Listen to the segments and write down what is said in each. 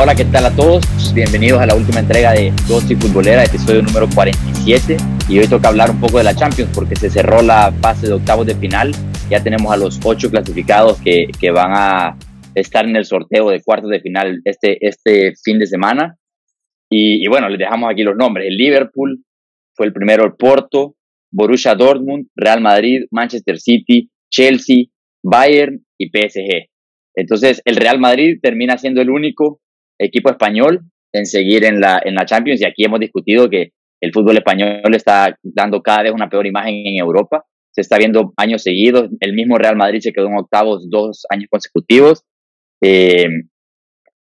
Hola, ¿qué tal a todos? Bienvenidos a la última entrega de Dosis Futbolera, episodio número 47. Y hoy toca hablar un poco de la Champions porque se cerró la fase de octavos de final. Ya tenemos a los ocho clasificados que, que van a estar en el sorteo de cuartos de final este, este fin de semana. Y, y, bueno, les dejamos aquí los nombres. El Liverpool fue el primero, el Porto, Borussia Dortmund, Real Madrid, Manchester City, Chelsea, Bayern y PSG. Entonces, el Real Madrid termina siendo el único equipo español en seguir en la, en la Champions y aquí hemos discutido que el fútbol español está dando cada vez una peor imagen en Europa. Se está viendo años seguidos. El mismo Real Madrid se quedó en octavos dos años consecutivos. Eh,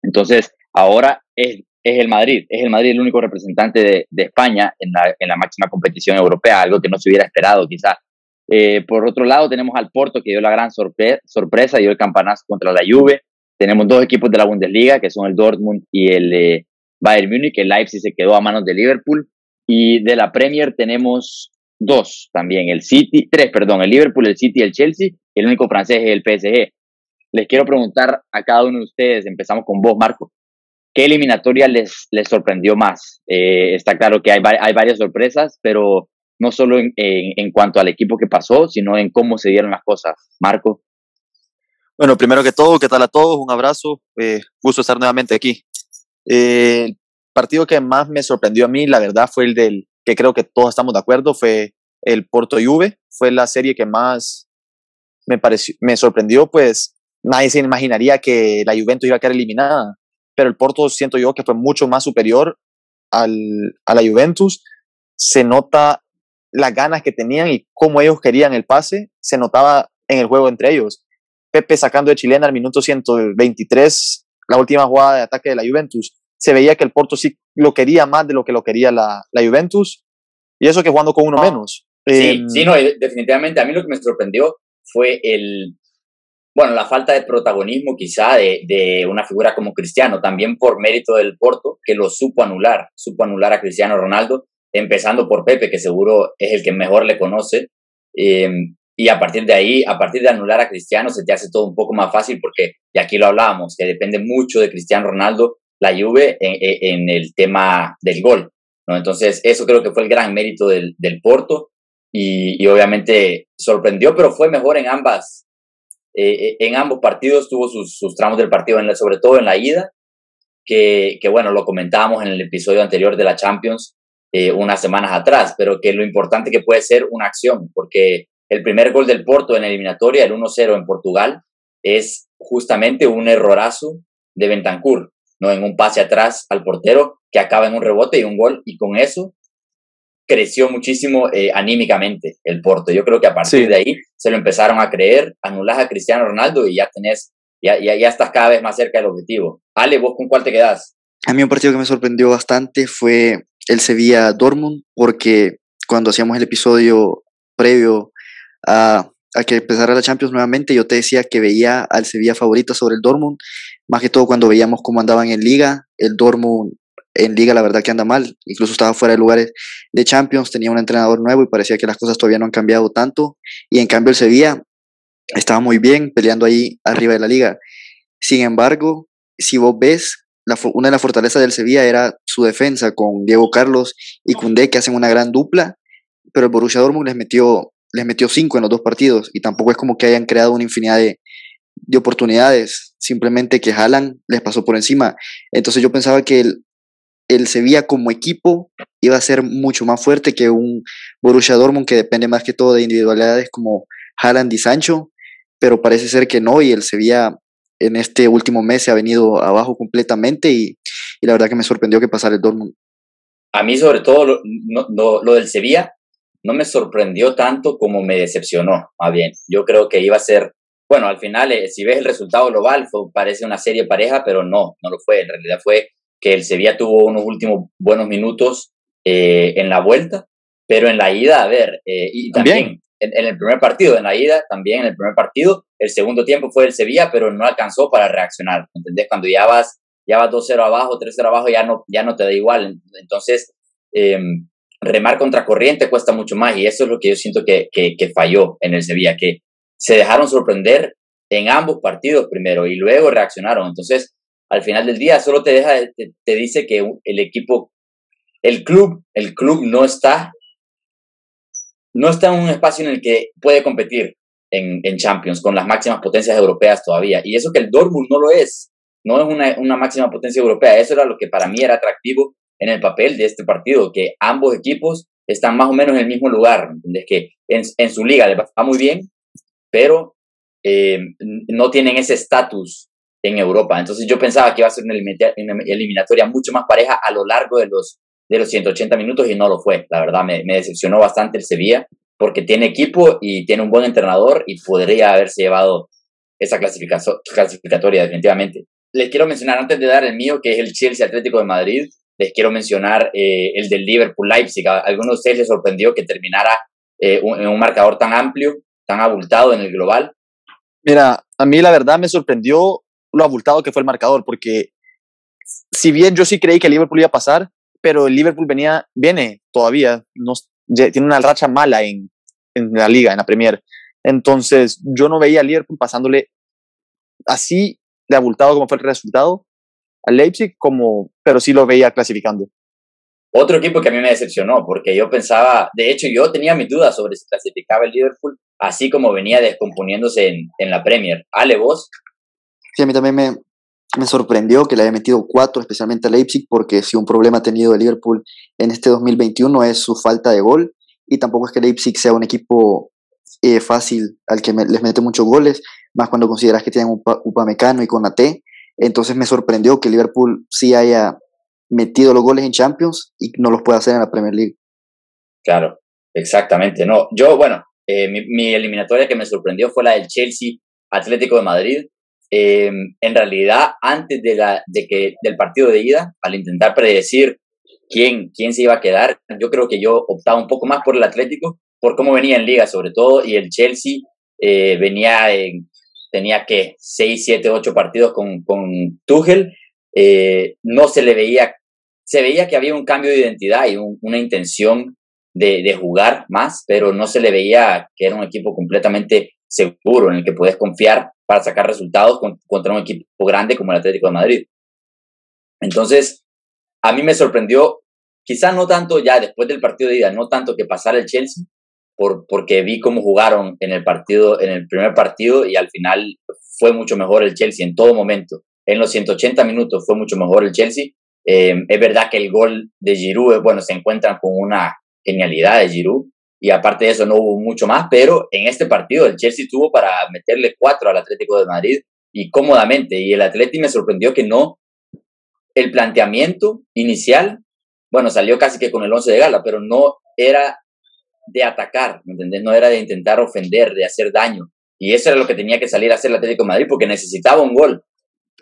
entonces, ahora es, es, el Madrid. Es el Madrid el único representante de, de España en la, en la, máxima competición europea, algo que no se hubiera esperado quizá. Eh, por otro lado, tenemos al Porto que dio la gran sorpre sorpresa, dio el campanazo contra la Juve. Tenemos dos equipos de la Bundesliga, que son el Dortmund y el eh, Bayern Múnich. El Leipzig se quedó a manos de Liverpool. Y de la Premier tenemos dos también, el City, tres, perdón, el Liverpool, el City y el Chelsea. El único francés es el PSG. Les quiero preguntar a cada uno de ustedes, empezamos con vos, Marco, ¿qué eliminatoria les, les sorprendió más? Eh, está claro que hay, hay varias sorpresas, pero no solo en, en, en, cuanto al equipo que pasó, sino en cómo se dieron las cosas. Marco. Bueno, primero que todo, ¿qué tal a todos? Un abrazo, eh, gusto estar nuevamente aquí. Eh, el partido que más me sorprendió a mí, la verdad, fue el del, que creo que todos estamos de acuerdo, fue el Porto Juve, fue la serie que más me, pareció, me sorprendió, pues nadie se imaginaría que la Juventus iba a quedar eliminada, pero el Porto siento yo que fue mucho más superior al, a la Juventus, se nota las ganas que tenían y cómo ellos querían el pase, se notaba en el juego entre ellos. Pepe sacando de chilena al minuto 123, la última jugada de ataque de la Juventus, se veía que el Porto sí lo quería más de lo que lo quería la, la Juventus, y eso que jugando con uno menos. Sí, eh, sí, no, definitivamente a mí lo que me sorprendió fue el, bueno, la falta de protagonismo quizá de, de, una figura como Cristiano, también por mérito del Porto, que lo supo anular, supo anular a Cristiano Ronaldo, empezando por Pepe, que seguro es el que mejor le conoce. Eh, y a partir de ahí, a partir de anular a Cristiano, se te hace todo un poco más fácil porque, y aquí lo hablábamos, que depende mucho de Cristiano Ronaldo, la Juve, en, el tema del gol. ¿no? Entonces, eso creo que fue el gran mérito del, del Porto y, y, obviamente sorprendió, pero fue mejor en ambas. Eh, en ambos partidos tuvo sus, tramos del partido, sobre todo en la ida, que, que bueno, lo comentábamos en el episodio anterior de la Champions, eh, unas semanas atrás, pero que lo importante que puede ser una acción, porque el primer gol del Porto en la eliminatoria, el 1-0 en Portugal, es justamente un errorazo de Bentancur, ¿no? En un pase atrás al portero que acaba en un rebote y un gol, y con eso creció muchísimo eh, anímicamente el Porto. Yo creo que a partir sí. de ahí se lo empezaron a creer, anulas a Cristiano Ronaldo y ya tenés, ya, ya, ya estás cada vez más cerca del objetivo. Ale, ¿vos con cuál te quedás? A mí un partido que me sorprendió bastante fue el Sevilla Dortmund, porque cuando hacíamos el episodio previo a, a, que empezara la Champions nuevamente, yo te decía que veía al Sevilla favorito sobre el Dortmund, más que todo cuando veíamos cómo andaban en liga, el Dortmund en liga la verdad que anda mal, incluso estaba fuera de lugares de Champions, tenía un entrenador nuevo y parecía que las cosas todavía no han cambiado tanto, y en cambio el Sevilla estaba muy bien peleando ahí arriba de la liga. Sin embargo, si vos ves, una de las fortalezas del Sevilla era su defensa con Diego Carlos y Cundé que hacen una gran dupla, pero el Borussia Dortmund les metió les metió cinco en los dos partidos y tampoco es como que hayan creado una infinidad de, de oportunidades, simplemente que Haaland les pasó por encima. Entonces yo pensaba que el, el Sevilla como equipo iba a ser mucho más fuerte que un Borussia Dortmund que depende más que todo de individualidades como Haaland y Sancho, pero parece ser que no y el Sevilla en este último mes se ha venido abajo completamente y, y la verdad que me sorprendió que pasara el Dortmund. A mí sobre todo lo, no, lo del Sevilla no me sorprendió tanto como me decepcionó, más bien. Yo creo que iba a ser, bueno, al final, eh, si ves el resultado global, fue, parece una serie pareja, pero no, no lo fue. En realidad fue que el Sevilla tuvo unos últimos buenos minutos eh, en la vuelta, pero en la ida, a ver, eh, y también en, en, el primer partido, en la ida, también en el primer partido, el segundo tiempo fue el Sevilla, pero no alcanzó para reaccionar, ¿entendés? Cuando ya vas, ya vas 2-0 abajo, 3-0 abajo, ya no, ya no te da igual. Entonces, eh, remar contra corriente cuesta mucho más y eso es lo que yo siento que, que, que, falló en el Sevilla, que se dejaron sorprender en ambos partidos primero y luego reaccionaron. Entonces, al final del día solo te deja, te, dice que el equipo, el club, el club no está, no está en un espacio en el que puede competir en, en Champions con las máximas potencias europeas todavía. Y eso que el Dortmund no lo es, no es una, una máxima potencia europea. Eso era lo que para mí era atractivo en el papel de este partido, que ambos equipos están más o menos en el mismo lugar, ¿entendés? Que en, en su liga les va muy bien, pero eh, no tienen ese estatus en Europa. Entonces yo pensaba que iba a ser una eliminatoria mucho más pareja a lo largo de los, de los 180 minutos y no lo fue. La verdad me, me decepcionó bastante el Sevilla porque tiene equipo y tiene un buen entrenador y podría haberse llevado esa clasificatoria definitivamente. Les quiero mencionar antes de dar el mío, que es el Chelsea Atlético de Madrid, les quiero mencionar eh, el del Liverpool Leipzig. ¿A alguno de ustedes les sorprendió que terminara eh, en un marcador tan amplio, tan abultado en el global? Mira, a mí la verdad me sorprendió lo abultado que fue el marcador, porque si bien yo sí creí que el Liverpool iba a pasar, pero el Liverpool venía, viene todavía, no, tiene una racha mala en, en la liga, en la Premier. Entonces, yo no veía al Liverpool pasándole así de abultado como fue el resultado al Leipzig, como, pero sí lo veía clasificando. Otro equipo que a mí me decepcionó, porque yo pensaba, de hecho yo tenía mis dudas sobre si clasificaba el Liverpool, así como venía descomponiéndose en, en la Premier. Ale, vos. Sí, a mí también me, me sorprendió que le haya metido cuatro, especialmente a Leipzig, porque si un problema ha tenido el Liverpool en este 2021 es su falta de gol, y tampoco es que Leipzig sea un equipo eh, fácil al que les mete muchos goles, más cuando consideras que tienen un Upamecano y Conate. Entonces me sorprendió que Liverpool sí haya metido los goles en Champions y no los pueda hacer en la Premier League. Claro, exactamente. No, yo, bueno, eh, mi, eliminatoria que me sorprendió fue la del Chelsea Atlético de Madrid. Em, en realidad, antes de, la, de que, del partido de ida, al intentar predecir quién, quién se iba a quedar, yo creo que yo optaba un poco más por el Atlético, por cómo venía en liga sobre todo, y el Chelsea eh, venía en, tenía que 6, 7, 8 partidos con, con Tuchel, eh, no se le veía se veía que había un cambio de identidad y una intención de, jugar más, pero no se le veía que era un equipo completamente seguro en el que puedes confiar para sacar resultados contra un equipo grande como el Atlético de Madrid. Entonces, a mí me sorprendió, quizá no tanto ya después del partido de ida, no tanto que pasara el Chelsea, por, porque vi cómo jugaron en el partido, en el primer partido y al final fue mucho mejor el Chelsea en todo momento. En los 180 minutos fue mucho mejor el Chelsea. Eh, es verdad que el gol de Giroud, bueno, se encuentran con una genialidad de Giroud y aparte de eso no hubo mucho más, pero en este partido el Chelsea tuvo para meterle cuatro al Atlético de Madrid y cómodamente. Y el Atlético me sorprendió que no, el planteamiento inicial, bueno, salió casi que con el 11 de gala, pero no era de atacar, ¿me entendés? No era de intentar ofender, de hacer daño. Y eso era lo que tenía que salir a hacer el Atlético de Madrid porque necesitaba un gol.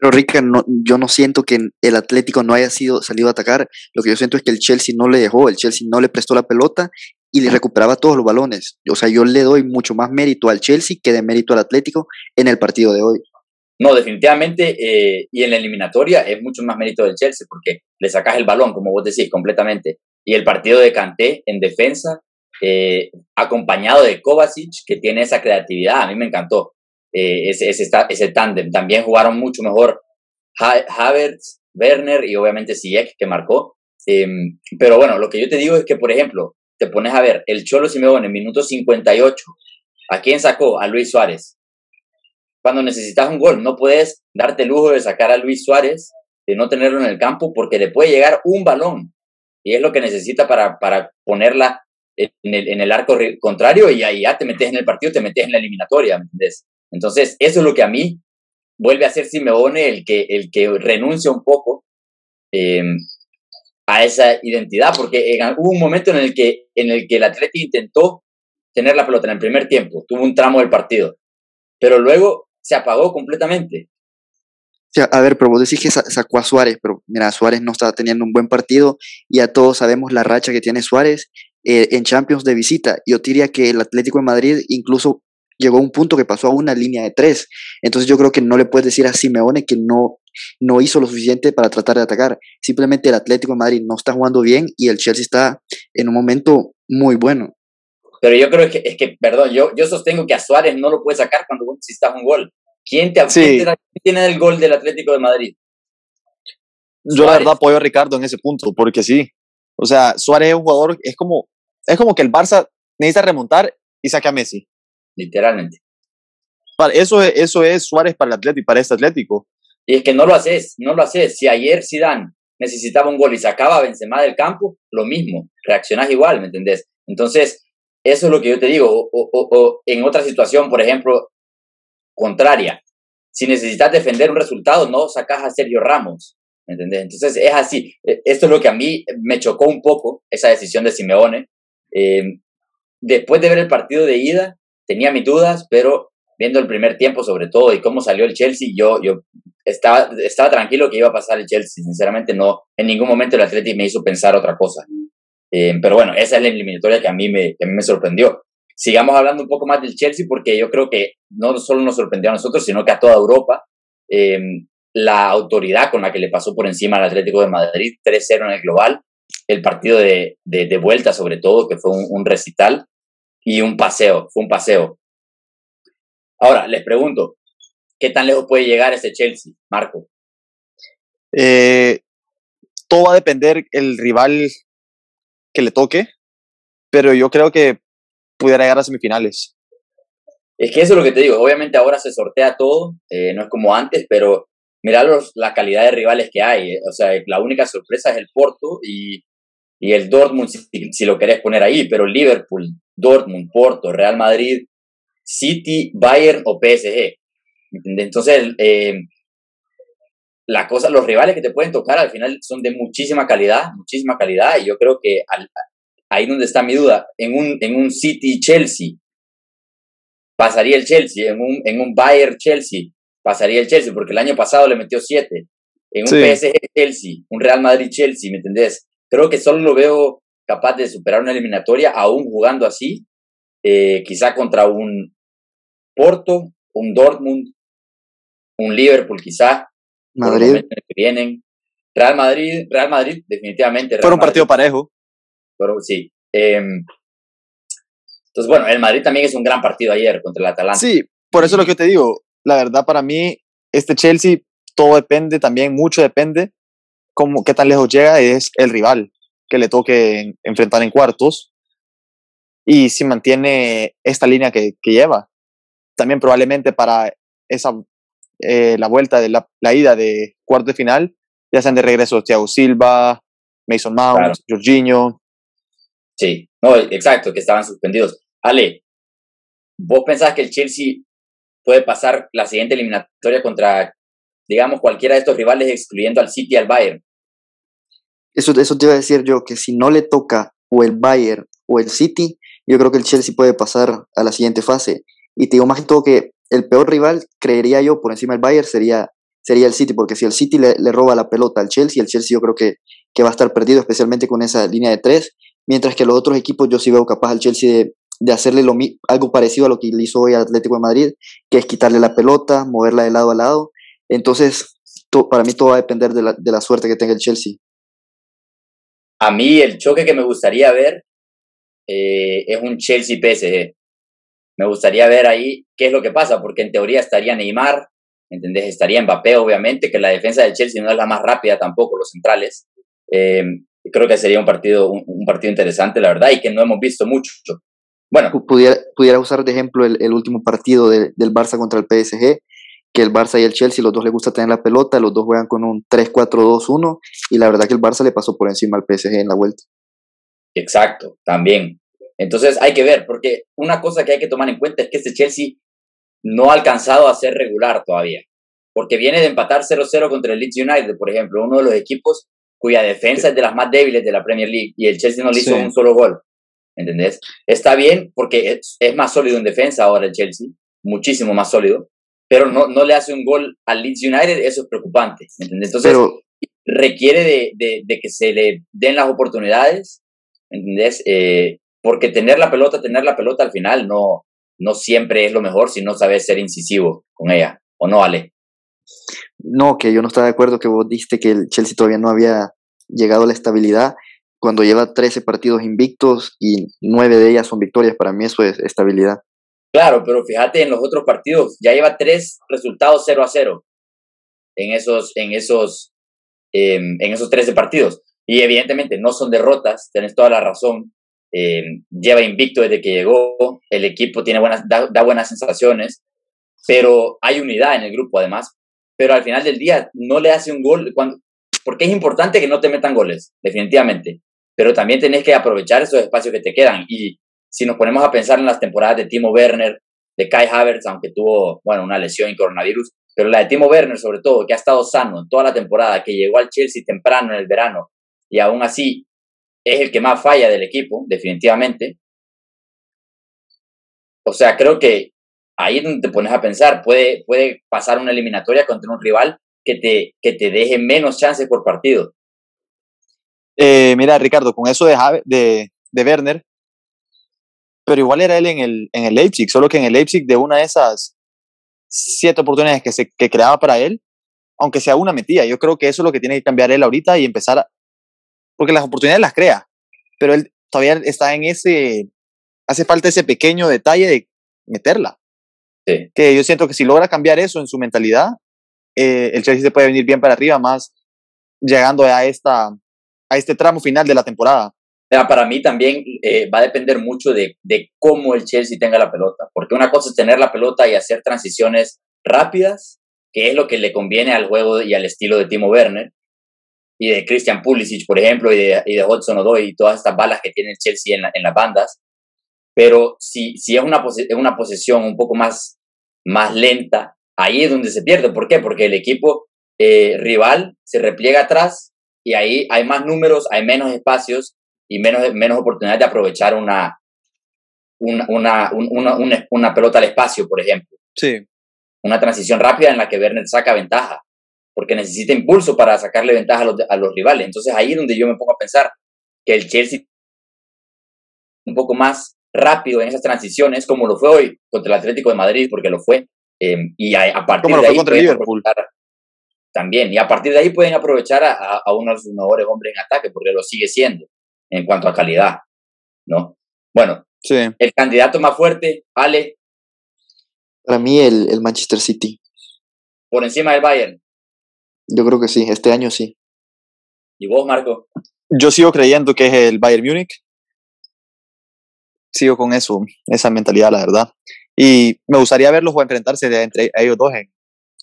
Pero Rica, no, yo no siento que el Atlético no haya sido salido a atacar. Lo que yo siento es que el Chelsea no le dejó, el Chelsea no le prestó la pelota y le recuperaba todos los balones. O sea, yo le doy mucho más mérito al Chelsea que de mérito al Atlético en el partido de hoy. No, definitivamente, eh, y en la eliminatoria es mucho más mérito del Chelsea porque le sacas el balón, como vos decís, completamente. Y el partido de Kanté en defensa, eh, acompañado de Kovacic, que tiene esa creatividad, a mí me encantó. Eh, ese, ese, tándem. También jugaron mucho mejor Havertz, Werner y obviamente Ziyech que marcó. Em, pero bueno, lo que yo te digo es que, por ejemplo, te pones a ver el Cholo Simeone en minuto 58. ¿A quién sacó? A Luis Suárez. Cuando necesitas un gol, no puedes darte el lujo de sacar a Luis Suárez, de no tenerlo en el campo, porque le puede llegar un balón. Y es lo que necesita para, para ponerla en el, en el arco contrario y ahí ya te metes en el partido, te metes en la eliminatoria, ¿me entiendes? Entonces, eso es lo que a mí vuelve a ser Simeone el que, el que renuncia un poco em, a esa identidad, porque hubo un momento en el que, en el, que el Atleti intentó tener la pelota en el primer tiempo, tuvo un tramo del partido, pero luego se apagó completamente. a ver, pero vos decís que sacó a Suárez, pero mira, Suárez no está teniendo un buen partido y ya todos sabemos la racha que tiene Suárez eh, en Champions de visita. Yo diría que el Atlético de Madrid incluso llegó a un punto que pasó a una línea de tres. Entonces yo creo que no le puedes decir a Simeone que no, no hizo lo suficiente para tratar de atacar. Simplemente el Atlético de Madrid no está jugando bien y el Chelsea está en un momento muy bueno. Pero yo creo que, es que, perdón, yo, yo sostengo que a Suárez no lo puede sacar cuando necesitas un gol. ¿Quién te, sí. ¿quién tiene el gol del Atlético de Madrid? Yo la verdad apoyo a Ricardo en ese punto, porque sí. O sea, Suárez es un jugador, es como, es como que el Barça necesita remontar y saque a Messi. Literalmente. Eso, eso es Suárez para el Atlético para este Atlético. Y es que no lo haces, no lo haces. Si ayer Zidane necesitaba un gol y sacaba a Benzema del campo, lo mismo, reaccionás igual, ¿me entendés? Entonces, eso es lo que yo te digo. O, en otra situación, por ejemplo, contraria, si necesitas defender un resultado, no sacas a Sergio Ramos, ¿me entendés? Entonces, es así. E, esto es lo que a mí me chocó un poco, esa decisión de Simeone. Eh, después de ver el partido de ida, tenía mis dudas, pero viendo el primer tiempo sobre todo y cómo salió el Chelsea, yo, yo estaba, estaba tranquilo que iba a pasar el Chelsea. Sinceramente, no, en ningún momento el Atlético me hizo pensar otra cosa. Eh, pero bueno, esa es la eliminatoria que a, mí me, a mí me sorprendió. Sigamos hablando un poco más del Chelsea porque yo creo que no solo nos sorprendió a nosotros, sino que a toda Europa. Eh, la autoridad con la que le pasó por encima al Atlético de Madrid, 3-0 en el global, el partido de, de, vuelta sobre todo, que fue un, un recital, y un paseo, fue un paseo. Ahora, les pregunto, ¿qué tan lejos puede llegar ese Chelsea, Marco? Eh, todo va a depender el rival que le toque, pero yo creo que pudiera llegar a semifinales. Es que eso es lo que te digo, obviamente ahora se sortea todo, eh, no es como antes, pero mira la calidad de rivales que hay, eh, o sea, la única sorpresa es el Porto y, y el Dortmund, si, lo querés poner ahí, pero Liverpool, Dortmund, Porto, Real Madrid, City, Bayern o PSG. Entonces, eh, la cosa, los rivales que te pueden tocar al final son de muchísima calidad, muchísima calidad, y yo creo que ahí donde está mi duda, en un, en un City-Chelsea, pasaría el Chelsea, en un, en un Bayern-Chelsea, pasaría el Chelsea, porque el año pasado le metió siete, en un PSG-Chelsea, un Real Madrid-Chelsea, ¿me entendés? Creo que solo lo veo capaz de superar una eliminatoria aún jugando así, eh, quizá contra un Porto, un Dortmund, un Liverpool quizá, Madrid. Que vienen. Real Madrid, Real Madrid, definitivamente. Fue un partido parejo. Pero sí. Em, entonces, bueno, el Madrid también es un gran partido ayer contra el Atalanta. Sí, por eso es lo que te digo. La verdad, para mí, este Chelsea, todo depende también, mucho depende cómo, qué tan lejos llega, es el rival que le toque enfrentar en cuartos y si mantiene esta línea que, que lleva. También probablemente para esa eh, la vuelta de la, ida de cuarto de final, ya sean de regreso Thiago Silva, Mason Mount, Jorginho. Sí, no, exacto, que estaban suspendidos. Ale, ¿vos pensás que el Chelsea puede pasar la siguiente eliminatoria contra, digamos, cualquiera de estos rivales, excluyendo al City y al Bayern? Eso, eso te iba a decir yo, que si no le toca o el Bayern o el City, yo creo que el Chelsea puede pasar a la siguiente fase. Y te digo más que todo que el peor rival, creería yo, por encima del Bayern, sería, sería el City, porque si el City le, roba la pelota al Chelsea, el Chelsea yo creo que, que, va a estar perdido, especialmente con esa línea de tres, mientras que los otros equipos yo sí veo capaz al Chelsea de, de hacerle lo, algo parecido a lo que le hizo hoy Atlético de Madrid, que es quitarle la pelota, moverla de lado a lado. Entonces, para mí todo va a depender de la, de la suerte que tenga el Chelsea. A mí el choque que me gustaría ver eh, es un Chelsea-PSG me gustaría ver ahí qué es lo que pasa, porque en teoría estaría Neymar, ¿entendés? Estaría Mbappé, obviamente, que la defensa del Chelsea no es la más rápida tampoco, los centrales. Eh, creo que sería un partido, un, partido interesante, la verdad, y que no hemos visto mucho. Bueno. Pudiera, pudiera usar de ejemplo el, último partido del Barça contra el PSG, que el Barça y el Chelsea, los dos les gusta tener la pelota, los dos juegan con un 3-4-2-1, y la verdad que el Barça le pasó por encima al PSG en la vuelta. Exacto, también. Entonces hay que ver, porque una cosa que hay que tomar en cuenta es que este Chelsea no ha alcanzado a ser regular todavía, porque viene de empatar 0-0 contra el Leeds United, por ejemplo, uno de los equipos cuya defensa es de las más débiles de la Premier League y el Chelsea no le hizo un solo gol. ¿Entendés? Está bien porque es, más sólido en defensa ahora el Chelsea, muchísimo más sólido, pero no, no le hace un gol al Leeds United, eso es preocupante. ¿entendés? Entonces, requiere de, de, de, que se le den las oportunidades, ¿entendés? Eh, porque tener la pelota, tener la pelota al final no, no siempre es lo mejor si no sabes ser incisivo con ella, ¿o no, Ale? No, que yo no estaba de acuerdo que vos diste que el Chelsea todavía no había llegado a la estabilidad cuando lleva 13 partidos invictos y 9 de ellas son victorias, para mí eso es estabilidad. Claro, pero fíjate en los otros partidos, ya lleva tres resultados 0 a 0 en esos, en esos em, en esos 13 partidos. Y evidentemente no son derrotas, tenés toda la razón. Em, lleva invicto desde que llegó, el equipo tiene buenas, da, buenas sensaciones, pero hay unidad en el grupo además. Pero al final del día no le hace un gol, cuando, porque es importante que no te metan goles, definitivamente. Pero también tenés que aprovechar esos espacios que te quedan. Y si nos ponemos a pensar en las temporadas de Timo Werner, de Kai Havertz, aunque tuvo, bueno, una lesión y coronavirus, pero la de Timo Werner sobre todo, que ha estado sano toda la temporada, que llegó al Chelsea temprano en el verano y aún así es el que más falla del equipo, definitivamente. O sea, creo que ahí es donde te pones a pensar, puede, puede pasar una eliminatoria contra un rival que te, que te deje menos chances por partido. Eh, mira, Ricardo, con eso de, de, de Werner, pero igual era él en el, en el Leipzig, solo que en el Leipzig de una de esas siete oportunidades que, se, que creaba para él, aunque sea una metía. Yo creo que eso es lo que tiene que cambiar él ahorita y empezar a, porque las oportunidades las crea, pero él todavía está en ese, hace falta ese pequeño detalle de meterla. Que yo siento que si logra cambiar eso en su mentalidad, eh, el Chelsea se puede venir bien para arriba, más llegando a, esta, a este tramo final de la temporada para mí también eh, va a depender mucho de, cómo el Chelsea tenga la pelota, porque una cosa es tener la pelota y hacer transiciones rápidas, que es lo que le conviene al juego y al estilo de Timo Werner, y de Christian Pulisic, por ejemplo, y de, y de Hudson Odoi, y todas estas balas que tiene el Chelsea en, las bandas. Pero si, si es una, una posesión un poco más, más lenta, ahí es donde se pierde. ¿Por qué? Porque el equipo eh, rival se repliega atrás y ahí hay más números, hay menos espacios y menos, menos oportunidad de aprovechar una, una, una, una, una, pelota al espacio, por ejemplo. Sí. Una transición rápida en la que Werner saca ventaja, porque necesita impulso para sacarle ventaja a los, a los rivales. Entonces ahí es donde yo me pongo a pensar que el Chelsea un poco más rápido en esas transicionas, como lo fue hoy contra el Atlético de Madrid, porque lo fue. Eh, y a, partir de ahí contra Liverpool. También, y a partir de ahí pueden aprovechar a, a, uno de sus mejores hombres en ataque, porque lo sigue siendo en cuanto a calidad, ¿no? Bueno, sí. el candidato más fuerte, Ale. Para mí el, el Manchester City. Por encima del Bayern. Yo creo que sí, este año sí. ¿Y vos, Marco? Yo sigo creyendo que es el Bayern Múnich. Sigo con eso, esa mentalidad, la verdad. Y me gustaría verlos enfrentarse de entre ellos dos en,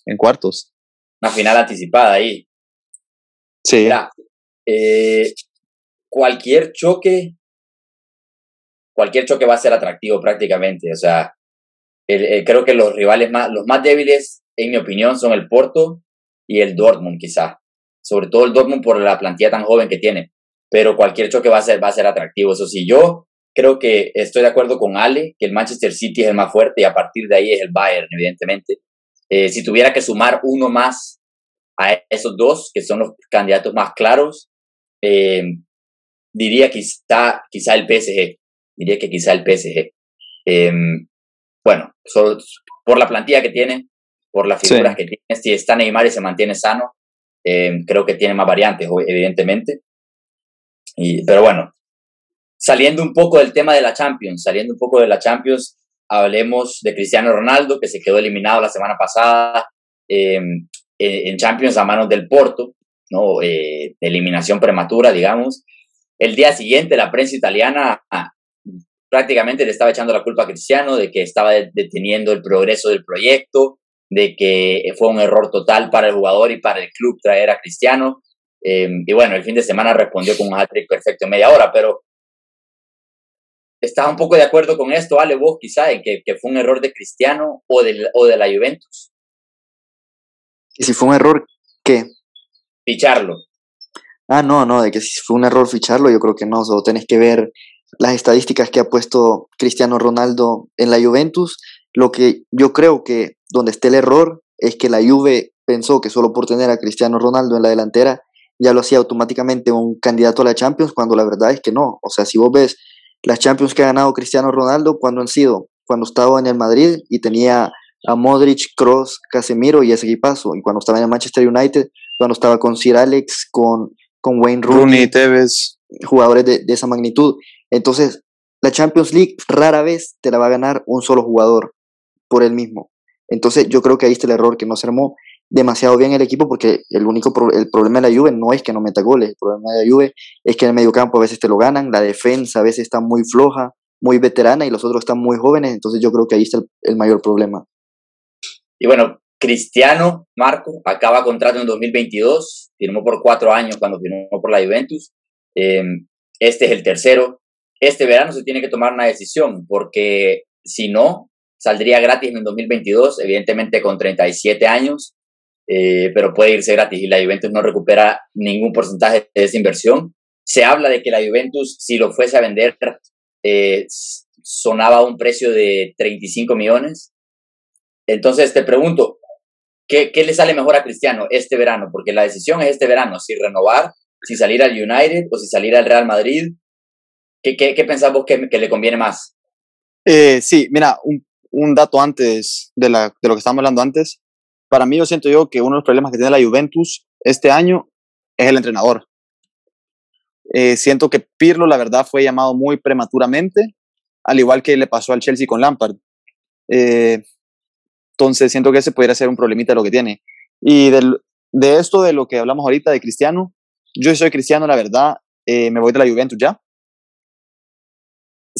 en cuartos. Una final anticipada ahí. Sí. Mira, eh, cualquier choque, cualquier choque va a ser atractivo prácticamente. O sea, creo que los rivales más, los más débiles, en mi opinión, son el Porto y el Dortmund, quizá. Sobre todo el Dortmund por la plantilla tan joven que tiene. Pero cualquier choque va a ser, va a ser atractivo. Eso sí, yo creo que estoy de acuerdo con Ale, que el Manchester City es el más fuerte y a partir de ahí es el Bayern, evidentemente. Eh, si tuviera que sumar uno más a esos dos, que son los candidatos más claros, eh, diría quizá, quizá el PSG. Diría que quizá el PSG. Em, bueno, solo por la plantilla que tiene, por las figuras que tiene, si está Neymar y se mantiene sano, em, creo que tiene más variantes, evidentemente. Y, pero bueno, saliendo un poco del tema de la Champions, saliendo un poco de la Champions, hablemos de Cristiano Ronaldo, que se quedó eliminado la semana pasada em, en Champions a manos del Porto, ¿no? Eh, eliminación prematura, digamos. El día siguiente la prensa italiana ah, prácticamente le estaba echando la culpa a Cristiano de que estaba deteniendo el progreso del proyecto, de que fue un error total para el jugador y para el club traer a Cristiano. Em, y bueno, el fin de semana respondió con un hat-trick perfecto en media hora, pero ¿estás un poco de acuerdo con esto, Ale, vos quizá, en que, que fue un error de Cristiano o de, o de la Juventus? ¿Y si fue un error qué? Ficharlo. Ah, no, no, de que si fue un error ficharlo, yo creo que no. Solo tenés que ver las estadísticas que ha puesto Cristiano Ronaldo en la Juventus. Lo que yo creo que donde esté el error es que la Juve pensó que solo por tener a Cristiano Ronaldo en la delantera ya lo hacía automáticamente un candidato a la Champions, cuando la verdad es que no. O sea, si vos ves las Champions que ha ganado Cristiano Ronaldo, cuando han sido? Cuando estaba en el Madrid y tenía a Modric, Cross, Casemiro y ese equipazo. Y cuando estaba en el Manchester United, cuando estaba con Sir Alex, con con Wayne Rooney, Tevez. jugadores de, esa magnitud. Entonces, la Champions League rara vez te la va a ganar un solo jugador por él mismo. Entonces, yo creo que ahí está el error que no se armó. Demasiado bien el equipo porque el único el problema de la Juve no es que no meta goles, el problema de la Juve es que en el mediocampo a veces te lo ganan, la defensa a veces está muy floja, muy veterana y los otros están muy jóvenes, entonces yo creo que ahí está el, mayor problema. Y bueno, Cristiano Marco acaba contrato en 2022, firmó por cuatro años cuando firmó por la Juventus. Eh, este es el tercero. Este verano se tiene que tomar una decisión porque si no, saldría gratis en 2022, evidentemente con 37 años, eh, pero puede irse gratis y la Juventus no recupera ningún porcentaje de esa inversión. Se habla de que la Juventus, si lo fuese a vender, eh, sonaba un precio de 35 millones. Entonces te pregunto, ¿qué, ¿qué le sale mejor a Cristiano este verano? Porque la decisión es este verano, si renovar, si salir al United o si salir al Real Madrid. ¿Qué, qué, qué pensamos que, que, le conviene más? Eh, sí, mira, un, un dato antes de, la, de lo que estábamos hablando antes. Para mí, yo siento yo que uno de los problemas que tiene la Juventus este año es el entrenador. Eh, siento que Pirlo, la verdad, fue llamado muy prematuramente, al igual que le pasó al Chelsea con Lampard. Eh, entonces, siento que ese podría ser un problemita lo que tiene. Y del, de esto, de lo que hablamos ahorita de Cristiano, yo soy cristiano, la verdad, eh, me voy de la Juventus ya.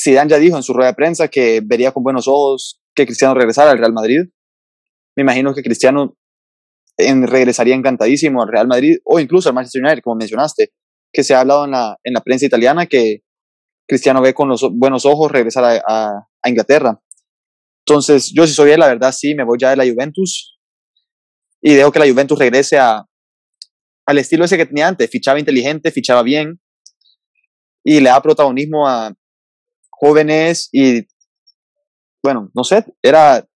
Zidane ya dijo en su rueda de prensa que vería con buenos ojos que Cristiano regresara al Real Madrid. Me imagino que Cristiano en, regresaría encantadísimo al Real Madrid o incluso al Manchester United, como mencionaste, que se ha hablado en la, en la prensa italiana que Cristiano ve con los buenos ojos regresar a, a, Inglaterra. Entonces, yo si soy él, la verdad sí, me voy ya de la Juventus y dejo que la Juventus regrese a, al estilo ese que tenía antes, fichaba inteligente, fichaba bien y le da protagonismo a jóvenes y, bueno, no sé, era,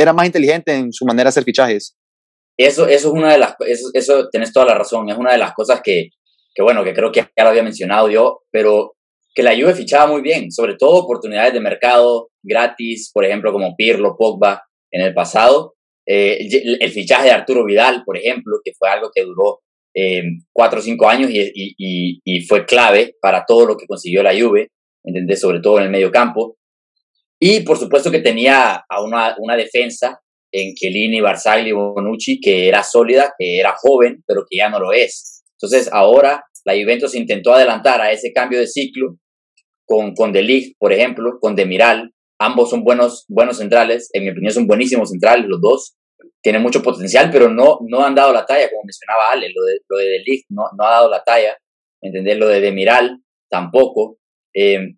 era más inteligente en su manera de hacer fichajes. Eso, eso es una de las, eso, eso tenés toda la razón, es una de las cosas que, que bueno, que creo que ya lo había mencionado yo, pero que la Juve fichaba muy bien, sobre todo oportunidades de mercado gratis, por ejemplo, como Pirlo, Pogba en el pasado. Eh, el fichaje de Arturo Vidal, por ejemplo, que fue algo que duró eh, cuatro o cinco años y, y, fue clave para todo lo que consiguió la Juve, ¿entendés? Sobre todo en el medio campo. Y por supuesto que tenía a una, una defensa en Chiellini, Barzagli Bonucci que era sólida, que era joven, pero que ya no lo es. Entonces ahora la Juventus intentó adelantar a ese cambio de ciclo con, con De Ligt, por ejemplo, con Demiral. Ambos son buenos, buenos centrales, en mi opinión son buenísimos centrales los dos tiene mucho potencial, pero no, no han dado la talla, como mencionaba Ale, lo de, lo de no, no ha dado la talla, ¿entendés? Lo de Demiral tampoco. Eh,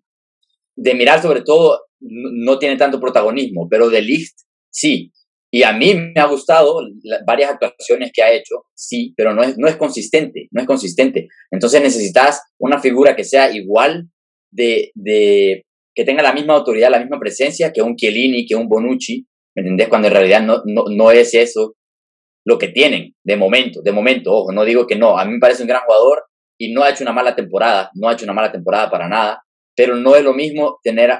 Demiral, sobre todo, no, tiene tanto protagonismo, pero de Ligt sí. Y a mí me ha gustado varias actuaciones que ha hecho, sí, pero no es, no es consistente, no es consistente. Entonces necesitas una figura que sea igual de, de, que tenga la misma autoridad, la misma presencia que un Chiellini, que un Bonucci, ¿Me entendés? Cuando en realidad no, no, no es eso lo que tienen de momento, de momento, ojo, no digo que no, a mí me parece un gran jugador y no ha hecho una mala temporada, no ha hecho una mala temporada para nada, pero no es lo mismo tener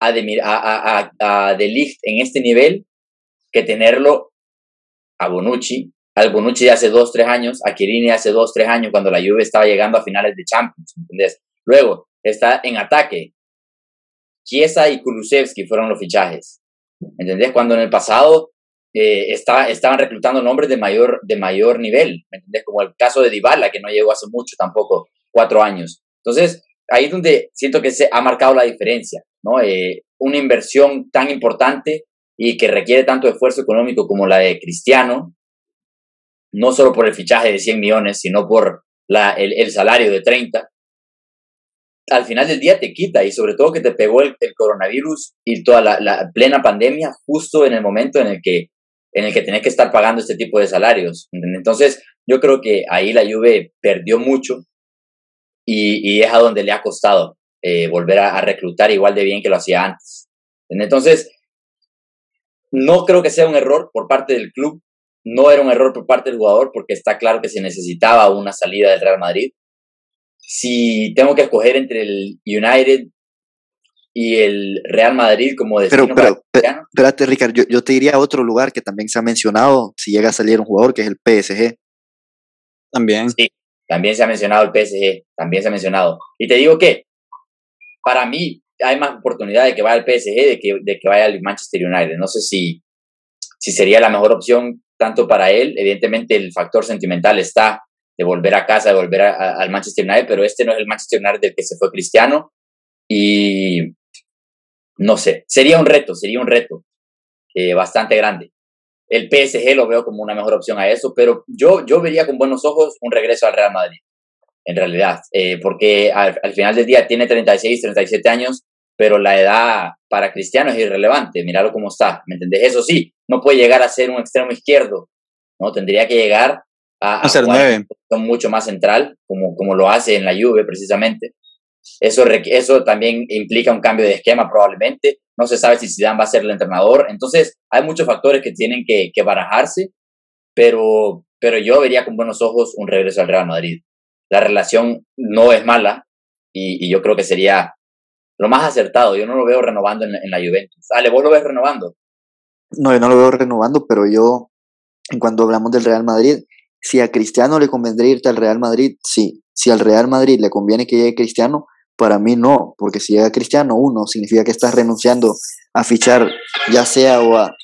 a, a, a, a De en este nivel que tenerlo a Bonucci, al Bonucci de hace dos, tres años, a Chiellini hace dos, tres años, cuando la Juve estaba llegando a finales de Champions, ¿entendés? Luego, está en ataque. Chiesa y Kulusevski fueron los fichajes. ¿entendés? Cuando en el pasado eh, estaban reclutando nombres de mayor, de mayor nivel, ¿me entendés? Como el caso de Dybala, que no llegó hace mucho tampoco, cuatro años. Entonces, ahí es donde siento que se ha marcado la diferencia, ¿no? Eh, una inversión tan importante y que requiere tanto esfuerzo económico como la de Cristiano, no solo por el fichaje de 100 millones, sino por la, el, el salario de 30, al final del día te quita y sobre todo que te pegó el, coronavirus y toda la, plena pandemia justo en el momento en el que en el que tenés que estar pagando este tipo de salarios. Entonces, yo creo que ahí la Juve perdió mucho y, y es a donde le ha costado eh, volver a, reclutar igual de bien que lo hacía antes. Entonces, no creo que sea un error por parte del club, no era un error por parte del jugador porque está claro que se necesitaba una salida del Real Madrid si tengo que escoger entre el United y el Real Madrid como destino pero, pero, espérate, Ricardo, yo, yo, te diría otro lugar que también se ha mencionado si llega a salir un jugador, que es el PSG. También. Sí, también se ha mencionado el PSG, también se ha mencionado. Y te digo que, para mí, hay más oportunidad de que vaya al PSG de que, de que vaya al Manchester United. No sé si, si sería la mejor opción tanto para él. Evidentemente el factor sentimental está de volver a casa, de volver al Manchester United, pero este no es el Manchester United del que se fue Cristiano. Y no sé, sería un reto, sería un reto eh, bastante grande. El PSG lo veo como una mejor opción a eso, pero yo, yo vería con buenos ojos un regreso al Real Madrid, en realidad, eh, porque al, final del día tiene 36, 37 años, pero la edad para Cristiano es irrelevante, míralo cómo está, ¿me entendés? Eso sí, no puede llegar a ser un extremo izquierdo, ¿no? Tendría que llegar a, ser nueve. mucho más central, como, como lo hace en la Juve precisamente. Eso, eso también implica un cambio de esquema probablemente. No se sabe si Zidane va a ser el entrenador. Entonces, hay muchos factores que tienen que, que barajarse, pero, pero yo vería con buenos ojos un regreso al Real Madrid. La relación no es mala y, yo creo que sería lo más acertado. Yo no lo veo renovando en, la Juventus. Ale, ¿vos lo ves renovando? No, yo no lo veo renovando, pero yo, en cuanto hablamos del Real Madrid, si a Cristiano le convendría irte al Real Madrid, sí. Si al Real Madrid le conviene que llegue Cristiano, para mí no, porque si llega Cristiano, uno, significa que estás renunciando a fichar ya sea o a,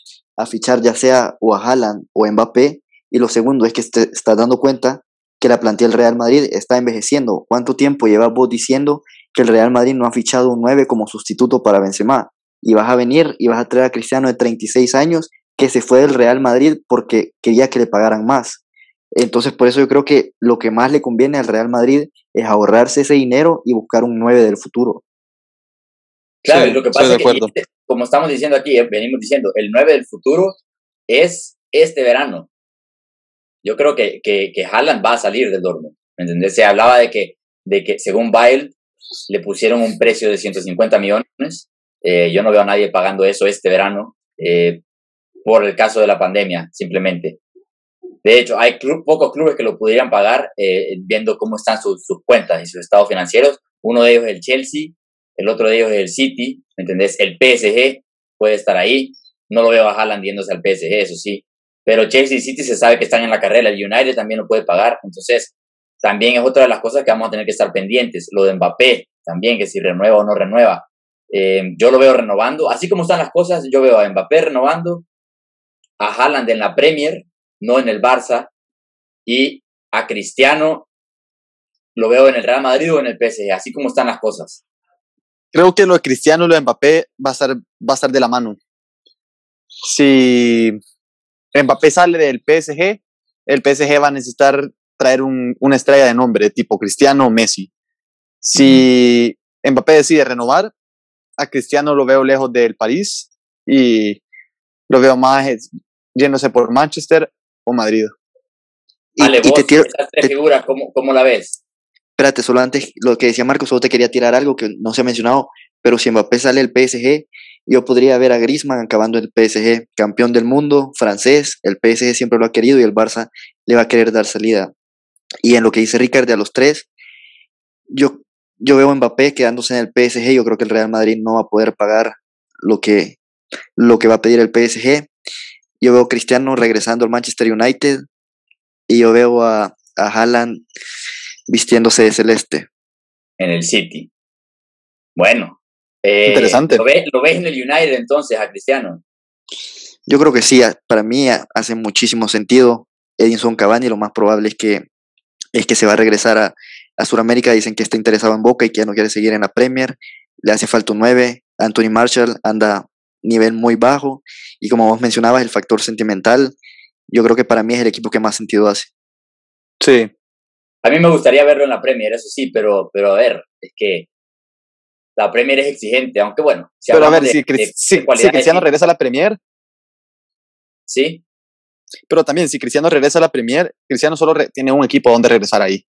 fichar ya sea o a Haaland o a Mbappé, y lo segundo es que te estás dando cuenta que la plantilla del Real Madrid está envejeciendo. ¿Cuánto tiempo llevas vos diciendo que el Real Madrid no ha fichado un 9 como sustituto para Benzema? Y vas a venir y vas a traer a Cristiano de 36 años que se fue del Real Madrid porque quería que le pagaran más. Entonces, por eso yo creo que lo que más le conviene al Real Madrid es ahorrarse ese dinero y buscar un 9 del futuro. Claro, lo que pasa es que, este, como estamos diciendo aquí, eh, venimos diciendo, el 9 del futuro es este verano. Yo creo que, que, que Haaland va a salir del Dortmund. ¿Me entendés? Se hablaba de que, de que según Bail le pusieron un precio de 150 millones. Eh, yo no veo a nadie pagando eso este verano eh, por el caso de la pandemia, simplemente. De hecho, hay pocos clubes que lo pudieran pagar eh, viendo cómo están sus, cuentas y sus estados financieros. Uno de ellos es el Chelsea, el otro de ellos es el City, ¿me entendés? El PSG puede estar ahí. No lo veo a Haaland yéndose al PSG, eso sí. Pero Chelsea City se sabe que están en la carrera. El United también lo puede pagar. Entonces, también es otra de las cosas que vamos a tener que estar pendientes. Lo de Mbappé también, que si renueva o no renueva. Eh, yo lo veo renovando. Así como están las cosas, yo veo a Mbappé renovando, a Haaland en la Premier, no en el Barça, y a Cristiano lo veo en el Real Madrid o en el PSG, así como están las cosas. Creo que lo de Cristiano y lo de Mbappé va a estar, va a de la mano. Si Mbappé sale del PSG, el PSG va a necesitar traer un, una estrella de nombre tipo Cristiano o Messi. Si Mbappé decide renovar, a Cristiano lo veo lejos del París y lo veo más yéndose por Manchester o Madrid. Vale, y, vos, te ¿cómo, la ves? Espérate, solo antes, lo que decía Marcos, solo te quería tirar algo que no se ha mencionado, pero si Mbappé sale el PSG, yo podría ver a Griezmann acabando el PSG, campeón del mundo, francés, el PSG siempre lo ha querido y el Barça le va a querer dar salida. Y en lo que dice Ricardo a los tres, yo, yo veo a Mbappé quedándose en el PSG, yo creo que el Real Madrid no va a poder pagar lo que, lo que va a pedir el PSG. Yo veo a Cristiano regresando al Manchester United y yo veo a, a Haaland vistiéndose de celeste. En el City. Bueno. Eh, Interesante. ¿lo ves, ¿Lo ves en el United entonces a Cristiano? Yo creo que sí, para mí hace muchísimo sentido. Edinson Cavani lo más probable es que, es que se va a regresar a, a Sudamérica. Dicen que está interesado en Boca y que ya no quiere seguir en la Premier. Le hace falta un 9. Anthony Marshall anda nivel muy bajo y como vos mencionabas, el factor sentimental, yo creo que para mí es el equipo que más sentido hace. Sí. A mí me gustaría verlo en la Premier, eso sí, pero, pero a ver, es que la Premier es exigente, aunque bueno. Si pero a ver, si, Cristiano regresa a la Premier. Sí. Pero también, si Cristiano regresa a la Premier, Cristiano solo tiene un equipo donde regresar ahí.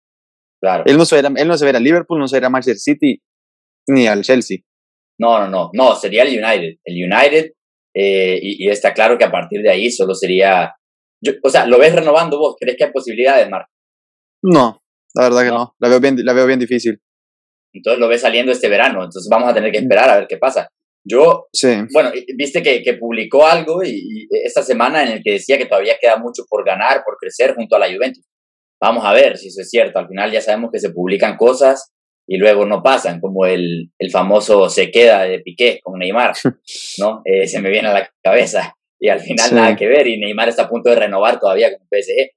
Claro. Él no se verá, él no se verá a Liverpool, no se verá a Manchester City, ni al Chelsea. No, no, no, no, sería el United. El United, eh, y, está claro que a partir de ahí solo sería. o sea, ¿lo ves renovando vos? ¿Crees que hay posibilidades, Marco? No, la verdad que no. La, veo bien, la veo bien difícil. Entonces lo ves saliendo este verano, entonces vamos a tener que esperar a ver qué pasa. Yo, sí. bueno, viste que, que publicó algo y, esta semana en el que decía que todavía queda mucho por ganar, por crecer junto a la Juventus. Vamos a ver si eso es cierto. Al final ya sabemos que se publican cosas y luego no pasan, como el, el famoso se queda de Piqué con Neymar, ¿no? Eh, se me viene a la cabeza. y al final nada que ver y Neymar está a punto de renovar todavía con PSG.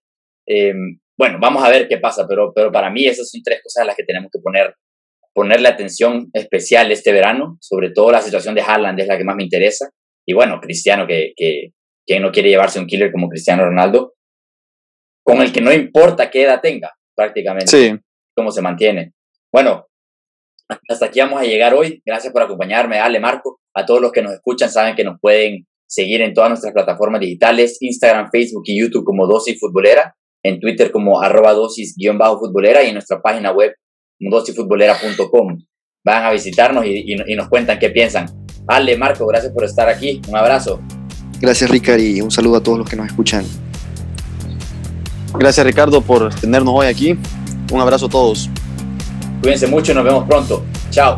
Em, bueno, vamos a ver qué pasa, pero, pero para mí esas son tres cosas a las que tenemos que poner, ponerle atención especial este verano, sobre todo la situación de Haaland es la que más me interesa, y bueno, Cristiano, que, que, que no quiere llevarse un killer como Cristiano Ronaldo, con el que no importa qué edad tenga, prácticamente, sí. cómo se mantiene. Bueno, hasta aquí vamos a llegar hoy. Gracias por acompañarme, Ale, Marco. A todos los que nos escuchan saben que nos pueden seguir en todas nuestras plataformas digitales, Instagram, Facebook y YouTube como Dosis Futbolera, en Twitter como arroba dosis-futbolera y en nuestra página web dosifutbolera.com. Van a visitarnos y, y, nos cuentan qué piensan. Ale, Marco, gracias por estar aquí. Un abrazo. Gracias, Ricardo, y un saludo a todos los que nos escuchan. Gracias, Ricardo, por tenernos hoy aquí. Un abrazo a todos. Cuídense mucho y nos vemos pronto. Chao.